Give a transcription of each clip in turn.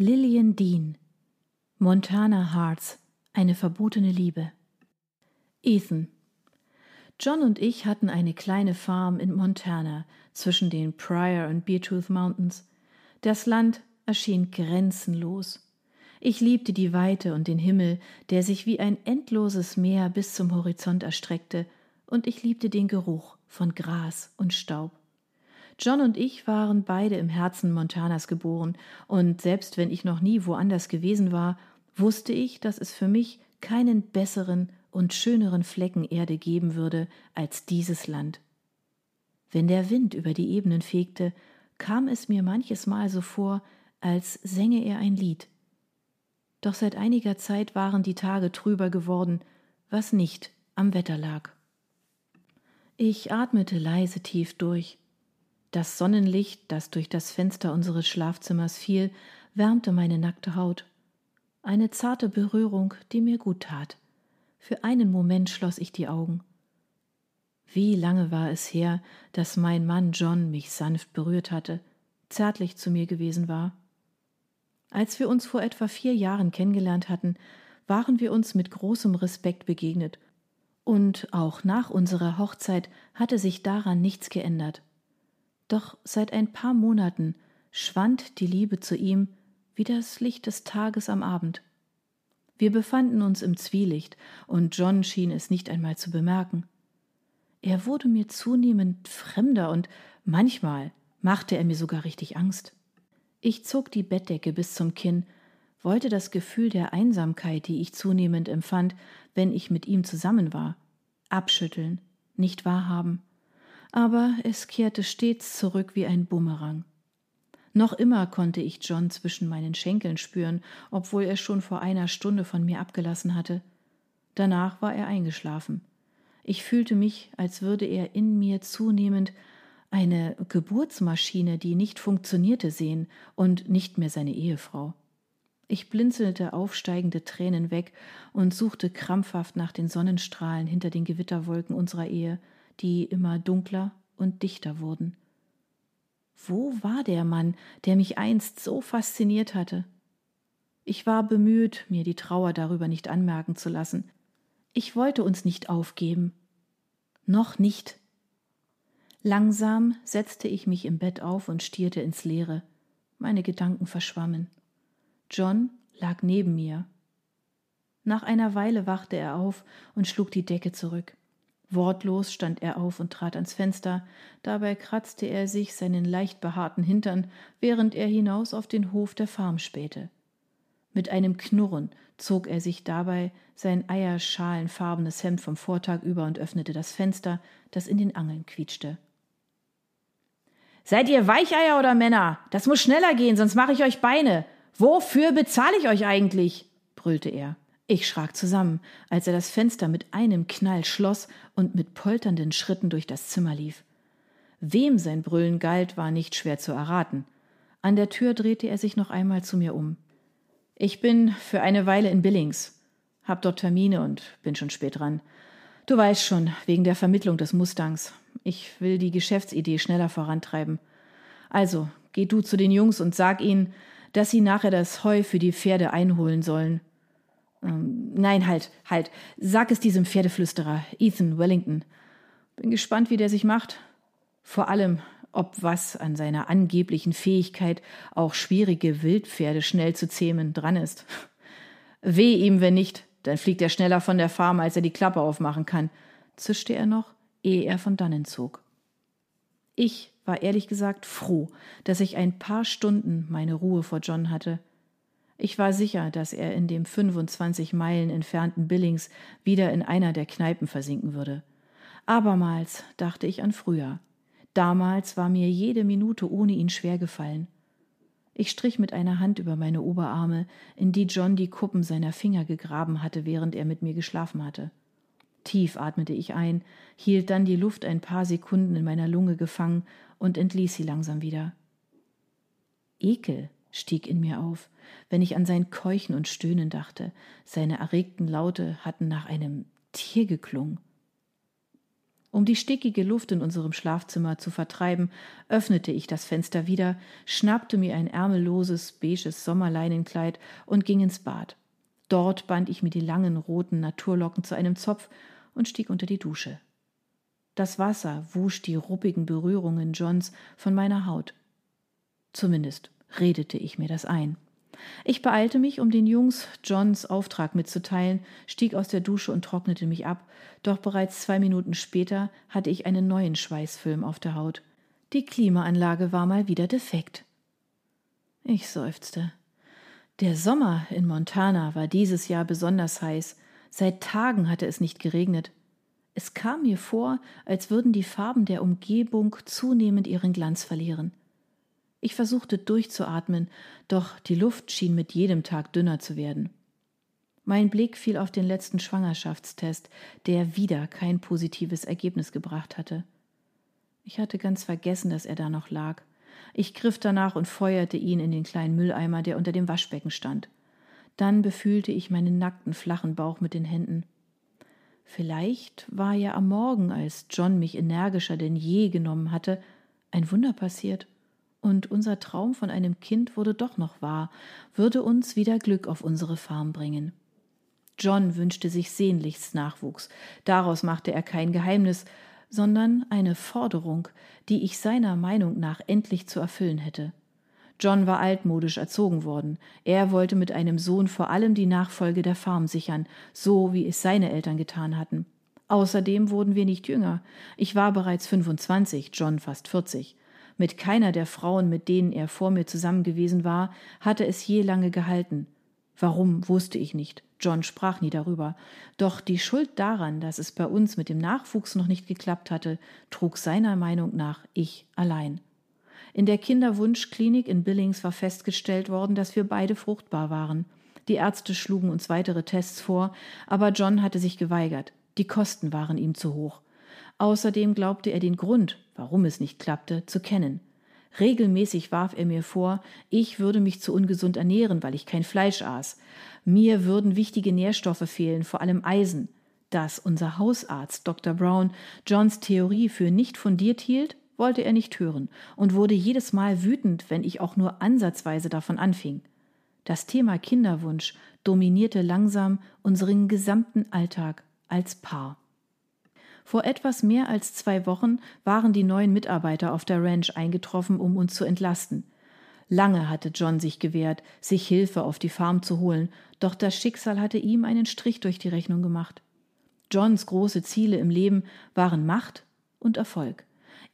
Lillian Dean Montana Hearts Eine verbotene Liebe Ethan John und ich hatten eine kleine Farm in Montana zwischen den Pryor und Beartooth Mountains. Das Land erschien grenzenlos. Ich liebte die Weite und den Himmel, der sich wie ein endloses Meer bis zum Horizont erstreckte, und ich liebte den Geruch von Gras und Staub. John und ich waren beide im Herzen Montanas geboren, und selbst wenn ich noch nie woanders gewesen war, wusste ich, dass es für mich keinen besseren und schöneren Flecken Erde geben würde als dieses Land. Wenn der Wind über die Ebenen fegte, kam es mir manches Mal so vor, als sänge er ein Lied. Doch seit einiger Zeit waren die Tage trüber geworden, was nicht am Wetter lag. Ich atmete leise tief durch. Das Sonnenlicht, das durch das Fenster unseres Schlafzimmers fiel, wärmte meine nackte Haut. Eine zarte Berührung, die mir gut tat. Für einen Moment schloss ich die Augen. Wie lange war es her, dass mein Mann John mich sanft berührt hatte, zärtlich zu mir gewesen war. Als wir uns vor etwa vier Jahren kennengelernt hatten, waren wir uns mit großem Respekt begegnet, und auch nach unserer Hochzeit hatte sich daran nichts geändert. Doch seit ein paar Monaten schwand die Liebe zu ihm wie das Licht des Tages am Abend. Wir befanden uns im Zwielicht, und John schien es nicht einmal zu bemerken. Er wurde mir zunehmend fremder, und manchmal machte er mir sogar richtig Angst. Ich zog die Bettdecke bis zum Kinn, wollte das Gefühl der Einsamkeit, die ich zunehmend empfand, wenn ich mit ihm zusammen war, abschütteln, nicht wahrhaben aber es kehrte stets zurück wie ein Bumerang. Noch immer konnte ich John zwischen meinen Schenkeln spüren, obwohl er schon vor einer Stunde von mir abgelassen hatte. Danach war er eingeschlafen. Ich fühlte mich, als würde er in mir zunehmend eine Geburtsmaschine, die nicht funktionierte, sehen und nicht mehr seine Ehefrau. Ich blinzelte aufsteigende Tränen weg und suchte krampfhaft nach den Sonnenstrahlen hinter den Gewitterwolken unserer Ehe, die immer dunkler und dichter wurden. Wo war der Mann, der mich einst so fasziniert hatte? Ich war bemüht, mir die Trauer darüber nicht anmerken zu lassen. Ich wollte uns nicht aufgeben. Noch nicht. Langsam setzte ich mich im Bett auf und stierte ins Leere. Meine Gedanken verschwammen. John lag neben mir. Nach einer Weile wachte er auf und schlug die Decke zurück. Wortlos stand er auf und trat ans Fenster, dabei kratzte er sich seinen leicht behaarten Hintern, während er hinaus auf den Hof der Farm spähte. Mit einem Knurren zog er sich dabei sein eierschalenfarbenes Hemd vom Vortag über und öffnete das Fenster, das in den Angeln quietschte. Seid ihr Weicheier oder Männer? Das muss schneller gehen, sonst mache ich euch Beine. Wofür bezahle ich euch eigentlich? brüllte er. Ich schrak zusammen, als er das Fenster mit einem Knall schloss und mit polternden Schritten durch das Zimmer lief. Wem sein Brüllen galt, war nicht schwer zu erraten. An der Tür drehte er sich noch einmal zu mir um. Ich bin für eine Weile in Billings, hab dort Termine und bin schon spät dran. Du weißt schon, wegen der Vermittlung des Mustangs. Ich will die Geschäftsidee schneller vorantreiben. Also, geh du zu den Jungs und sag ihnen, dass sie nachher das Heu für die Pferde einholen sollen. Ähm, nein, halt, halt. Sag es diesem Pferdeflüsterer, Ethan Wellington. Bin gespannt, wie der sich macht. Vor allem, ob was an seiner angeblichen Fähigkeit, auch schwierige Wildpferde schnell zu zähmen, dran ist. Weh ihm, wenn nicht, dann fliegt er schneller von der Farm, als er die Klappe aufmachen kann, zischte er noch, ehe er von dannen zog. Ich war ehrlich gesagt froh, dass ich ein paar Stunden meine Ruhe vor John hatte. Ich war sicher, dass er in dem 25 Meilen entfernten Billings wieder in einer der Kneipen versinken würde. Abermals dachte ich an früher. Damals war mir jede Minute ohne ihn schwer gefallen. Ich strich mit einer Hand über meine Oberarme, in die John die Kuppen seiner Finger gegraben hatte, während er mit mir geschlafen hatte. Tief atmete ich ein, hielt dann die Luft ein paar Sekunden in meiner Lunge gefangen und entließ sie langsam wieder. Ekel stieg in mir auf, wenn ich an sein Keuchen und Stöhnen dachte. Seine erregten Laute hatten nach einem Tier geklungen. Um die stickige Luft in unserem Schlafzimmer zu vertreiben, öffnete ich das Fenster wieder, schnappte mir ein ärmelloses, beiges Sommerleinenkleid und ging ins Bad. Dort band ich mir die langen roten Naturlocken zu einem Zopf und stieg unter die Dusche. Das Wasser wusch die ruppigen Berührungen Johns von meiner Haut. Zumindest redete ich mir das ein. Ich beeilte mich, um den Jungs Johns Auftrag mitzuteilen, stieg aus der Dusche und trocknete mich ab, doch bereits zwei Minuten später hatte ich einen neuen Schweißfilm auf der Haut. Die Klimaanlage war mal wieder defekt. Ich seufzte. Der Sommer in Montana war dieses Jahr besonders heiß. Seit Tagen hatte es nicht geregnet. Es kam mir vor, als würden die Farben der Umgebung zunehmend ihren Glanz verlieren. Ich versuchte durchzuatmen, doch die Luft schien mit jedem Tag dünner zu werden. Mein Blick fiel auf den letzten Schwangerschaftstest, der wieder kein positives Ergebnis gebracht hatte. Ich hatte ganz vergessen, dass er da noch lag. Ich griff danach und feuerte ihn in den kleinen Mülleimer, der unter dem Waschbecken stand. Dann befühlte ich meinen nackten, flachen Bauch mit den Händen. Vielleicht war ja am Morgen, als John mich energischer denn je genommen hatte, ein Wunder passiert und unser Traum von einem Kind wurde doch noch wahr, würde uns wieder Glück auf unsere Farm bringen. John wünschte sich sehnlichst Nachwuchs, daraus machte er kein Geheimnis, sondern eine Forderung, die ich seiner Meinung nach endlich zu erfüllen hätte. John war altmodisch erzogen worden. Er wollte mit einem Sohn vor allem die Nachfolge der Farm sichern, so wie es seine Eltern getan hatten. Außerdem wurden wir nicht jünger. Ich war bereits 25, John fast 40. Mit keiner der Frauen, mit denen er vor mir zusammen gewesen war, hatte es je lange gehalten. Warum, wusste ich nicht. John sprach nie darüber. Doch die Schuld daran, dass es bei uns mit dem Nachwuchs noch nicht geklappt hatte, trug seiner Meinung nach ich allein. In der Kinderwunschklinik in Billings war festgestellt worden, dass wir beide fruchtbar waren. Die Ärzte schlugen uns weitere Tests vor, aber John hatte sich geweigert. Die Kosten waren ihm zu hoch. Außerdem glaubte er den Grund, warum es nicht klappte, zu kennen. Regelmäßig warf er mir vor, ich würde mich zu ungesund ernähren, weil ich kein Fleisch aß. Mir würden wichtige Nährstoffe fehlen, vor allem Eisen. Dass unser Hausarzt Dr. Brown Johns Theorie für nicht fundiert hielt, wollte er nicht hören und wurde jedes Mal wütend, wenn ich auch nur ansatzweise davon anfing. Das Thema Kinderwunsch dominierte langsam unseren gesamten Alltag als Paar. Vor etwas mehr als zwei Wochen waren die neuen Mitarbeiter auf der Ranch eingetroffen, um uns zu entlasten. Lange hatte John sich gewehrt, sich Hilfe auf die Farm zu holen, doch das Schicksal hatte ihm einen Strich durch die Rechnung gemacht. Johns große Ziele im Leben waren Macht und Erfolg.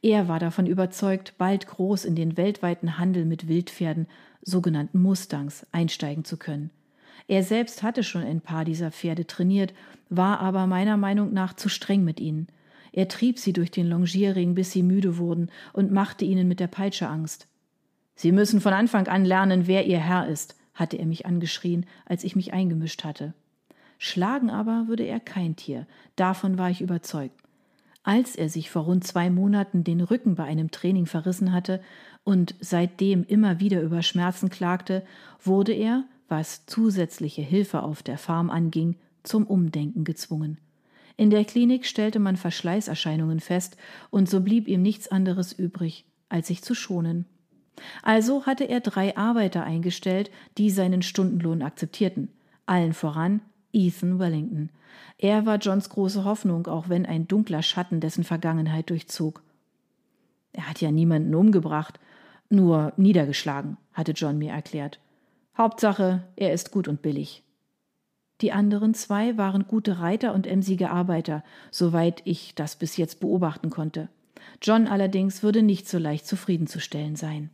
Er war davon überzeugt, bald groß in den weltweiten Handel mit Wildpferden, sogenannten Mustangs, einsteigen zu können. Er selbst hatte schon ein paar dieser Pferde trainiert, war aber meiner Meinung nach zu streng mit ihnen. Er trieb sie durch den Longierring, bis sie müde wurden, und machte ihnen mit der Peitsche Angst. Sie müssen von Anfang an lernen, wer ihr Herr ist, hatte er mich angeschrien, als ich mich eingemischt hatte. Schlagen aber würde er kein Tier, davon war ich überzeugt. Als er sich vor rund zwei Monaten den Rücken bei einem Training verrissen hatte und seitdem immer wieder über Schmerzen klagte, wurde er, was zusätzliche Hilfe auf der Farm anging, zum Umdenken gezwungen. In der Klinik stellte man Verschleißerscheinungen fest, und so blieb ihm nichts anderes übrig, als sich zu schonen. Also hatte er drei Arbeiter eingestellt, die seinen Stundenlohn akzeptierten, allen voran Ethan Wellington. Er war Johns große Hoffnung, auch wenn ein dunkler Schatten dessen Vergangenheit durchzog. Er hat ja niemanden umgebracht, nur niedergeschlagen, hatte John mir erklärt. Hauptsache, er ist gut und billig. Die anderen zwei waren gute Reiter und emsige Arbeiter, soweit ich das bis jetzt beobachten konnte. John allerdings würde nicht so leicht zufriedenzustellen sein.